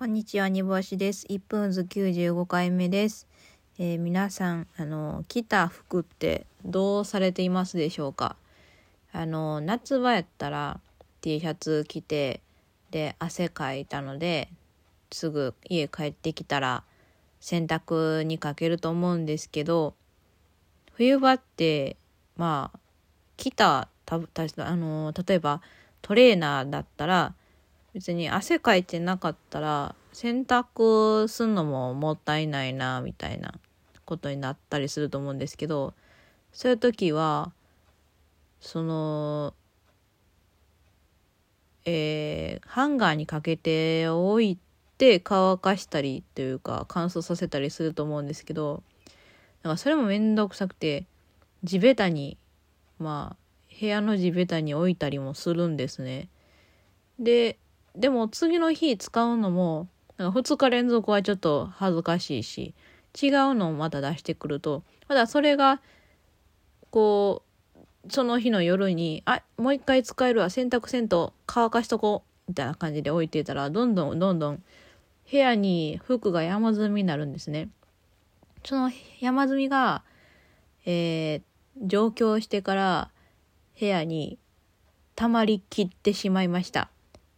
こんにちは、煮干しです。1分ず95回目です。えー皆さん、あの、着た服ってどうされていますでしょうか？あの、夏場やったら T シャツ着て、で、汗かいたので、すぐ家帰ってきたら洗濯にかけると思うんですけど、冬場って、まあ、着た、たたあの、例えばトレーナーだったら、別に汗かいてなかったら洗濯すんのももったいないなみたいなことになったりすると思うんですけどそういう時はそのえーハンガーにかけておいて乾かしたりというか乾燥させたりすると思うんですけどなんかそれもめんどくさくて地べたにまあ部屋の地べたに置いたりもするんですね。ででも次の日使うのも2日連続はちょっと恥ずかしいし違うのをまた出してくるとまだそれがこうその日の夜にあもう一回使えるわ洗濯せんと乾かしとこうみたいな感じで置いてたらどんどんどんどん部屋に服が山積みになるんですね。その山積みが、えー上京してから部屋に溜まりきってしまいました。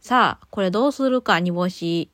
さあ、これどうするか、煮干し。